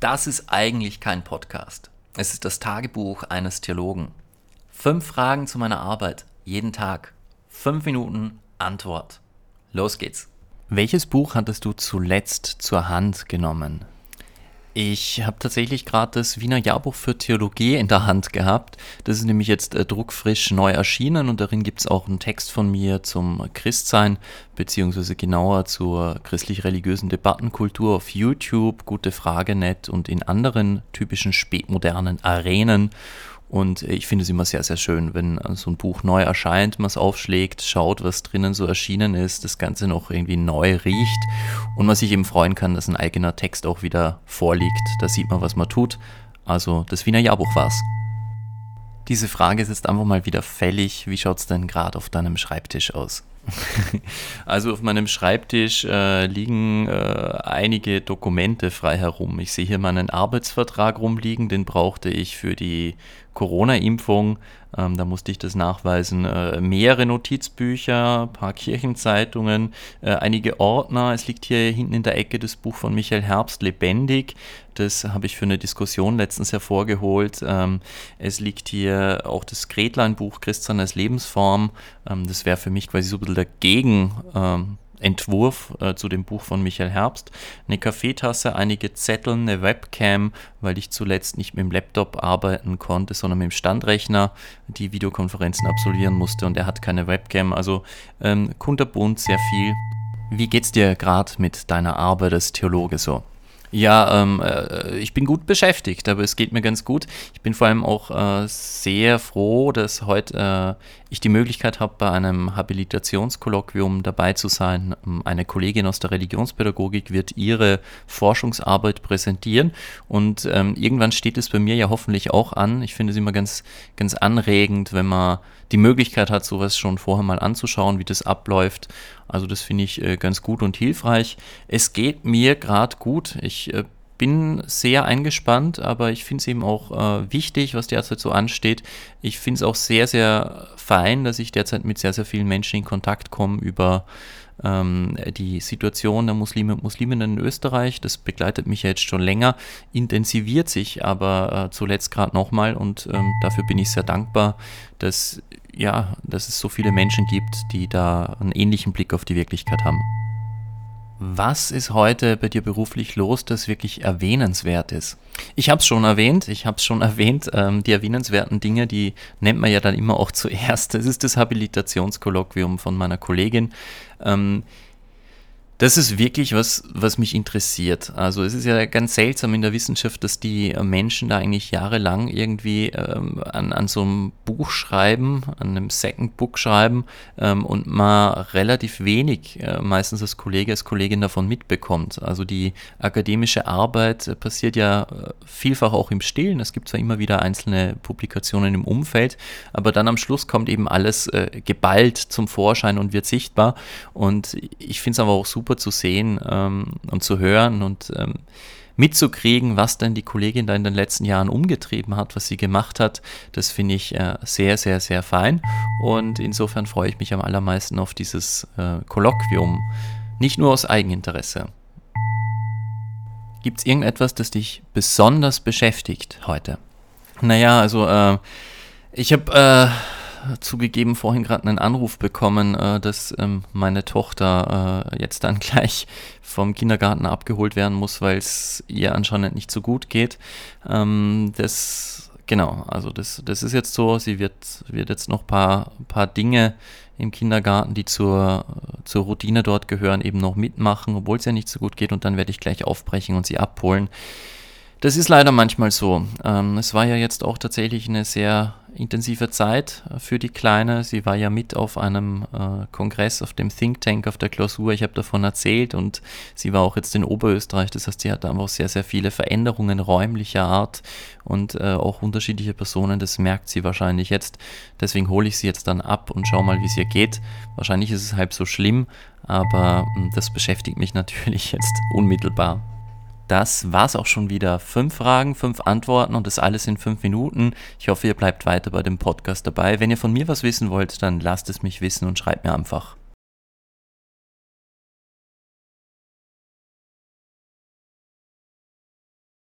Das ist eigentlich kein Podcast. Es ist das Tagebuch eines Theologen. Fünf Fragen zu meiner Arbeit, jeden Tag. Fünf Minuten Antwort. Los geht's. Welches Buch hattest du zuletzt zur Hand genommen? Ich habe tatsächlich gerade das Wiener Jahrbuch für Theologie in der Hand gehabt. Das ist nämlich jetzt äh, druckfrisch neu erschienen und darin gibt es auch einen Text von mir zum Christsein, beziehungsweise genauer zur christlich-religiösen Debattenkultur auf YouTube, Gute Frage net und in anderen typischen spätmodernen Arenen. Und ich finde es immer sehr, sehr schön, wenn so ein Buch neu erscheint, man es aufschlägt, schaut, was drinnen so erschienen ist, das Ganze noch irgendwie neu riecht und man sich eben freuen kann, dass ein eigener Text auch wieder vorliegt. Da sieht man, was man tut. Also das Wiener Jahrbuch war's. Diese Frage ist jetzt einfach mal wieder fällig. Wie schaut es denn gerade auf deinem Schreibtisch aus? Also auf meinem Schreibtisch äh, liegen äh, einige Dokumente frei herum. Ich sehe hier meinen Arbeitsvertrag rumliegen, den brauchte ich für die Corona-Impfung. Ähm, da musste ich das nachweisen. Äh, mehrere Notizbücher, ein paar Kirchenzeitungen, äh, einige Ordner. Es liegt hier hinten in der Ecke das Buch von Michael Herbst, Lebendig. Das habe ich für eine Diskussion letztens hervorgeholt. Ähm, es liegt hier auch das Gretlein-Buch Christian als Lebensform. Ähm, das wäre für mich quasi so ein bisschen dagegen. Entwurf äh, zu dem Buch von Michael Herbst, eine Kaffeetasse, einige Zettel, eine Webcam, weil ich zuletzt nicht mit dem Laptop arbeiten konnte, sondern mit dem Standrechner die Videokonferenzen absolvieren musste und er hat keine Webcam. Also ähm, kunterbunt, sehr viel. Wie geht's dir gerade mit deiner Arbeit als Theologe so? Ja, ähm, äh, ich bin gut beschäftigt, aber es geht mir ganz gut. Ich bin vor allem auch äh, sehr froh, dass heute äh, ich die Möglichkeit habe, bei einem Habilitationskolloquium dabei zu sein. Ähm, eine Kollegin aus der Religionspädagogik wird ihre Forschungsarbeit präsentieren und ähm, irgendwann steht es bei mir ja hoffentlich auch an. Ich finde es immer ganz, ganz anregend, wenn man die Möglichkeit hat, sowas schon vorher mal anzuschauen, wie das abläuft. Also das finde ich äh, ganz gut und hilfreich. Es geht mir gerade gut. Ich äh, bin sehr eingespannt, aber ich finde es eben auch äh, wichtig, was derzeit so ansteht. Ich finde es auch sehr, sehr fein, dass ich derzeit mit sehr, sehr vielen Menschen in Kontakt komme über ähm, die Situation der Muslime und Musliminnen in Österreich. Das begleitet mich ja jetzt schon länger, intensiviert sich aber äh, zuletzt gerade nochmal und ähm, dafür bin ich sehr dankbar, dass ja, dass es so viele Menschen gibt, die da einen ähnlichen Blick auf die Wirklichkeit haben. Was ist heute bei dir beruflich los, das wirklich erwähnenswert ist? Ich habe es schon erwähnt, ich habe es schon erwähnt, ähm, die erwähnenswerten Dinge, die nennt man ja dann immer auch zuerst. Das ist das Habilitationskolloquium von meiner Kollegin. Ähm, das ist wirklich was, was mich interessiert. Also es ist ja ganz seltsam in der Wissenschaft, dass die Menschen da eigentlich jahrelang irgendwie ähm, an, an so einem Buch schreiben, an einem Second Book schreiben ähm, und man relativ wenig, äh, meistens als Kollege, als Kollegin davon mitbekommt. Also die akademische Arbeit äh, passiert ja äh, vielfach auch im Stillen. Es gibt zwar immer wieder einzelne Publikationen im Umfeld, aber dann am Schluss kommt eben alles äh, geballt zum Vorschein und wird sichtbar. Und ich finde es aber auch super, super zu sehen ähm, und zu hören und ähm, mitzukriegen, was denn die Kollegin da in den letzten Jahren umgetrieben hat, was sie gemacht hat. Das finde ich äh, sehr, sehr, sehr fein. Und insofern freue ich mich am allermeisten auf dieses äh, Kolloquium. Nicht nur aus Eigeninteresse. Gibt es irgendetwas, das dich besonders beschäftigt heute? Naja, also äh, ich habe äh, zugegeben vorhin gerade einen Anruf bekommen, äh, dass ähm, meine Tochter äh, jetzt dann gleich vom Kindergarten abgeholt werden muss, weil es ihr anscheinend nicht so gut geht. Ähm, das, genau, also das, das ist jetzt so. Sie wird, wird jetzt noch ein paar, paar Dinge im Kindergarten, die zur, zur Routine dort gehören, eben noch mitmachen, obwohl es ja nicht so gut geht. Und dann werde ich gleich aufbrechen und sie abholen. Das ist leider manchmal so. Ähm, es war ja jetzt auch tatsächlich eine sehr intensive Zeit für die Kleine. Sie war ja mit auf einem äh, Kongress, auf dem Think Tank, auf der Klausur. Ich habe davon erzählt und sie war auch jetzt in Oberösterreich. Das heißt, sie hat einfach sehr, sehr viele Veränderungen räumlicher Art und äh, auch unterschiedliche Personen. Das merkt sie wahrscheinlich jetzt. Deswegen hole ich sie jetzt dann ab und schau mal, wie es ihr geht. Wahrscheinlich ist es halb so schlimm, aber äh, das beschäftigt mich natürlich jetzt unmittelbar. Das war's auch schon wieder. Fünf Fragen, fünf Antworten und das alles in fünf Minuten. Ich hoffe, ihr bleibt weiter bei dem Podcast dabei. Wenn ihr von mir was wissen wollt, dann lasst es mich wissen und schreibt mir einfach.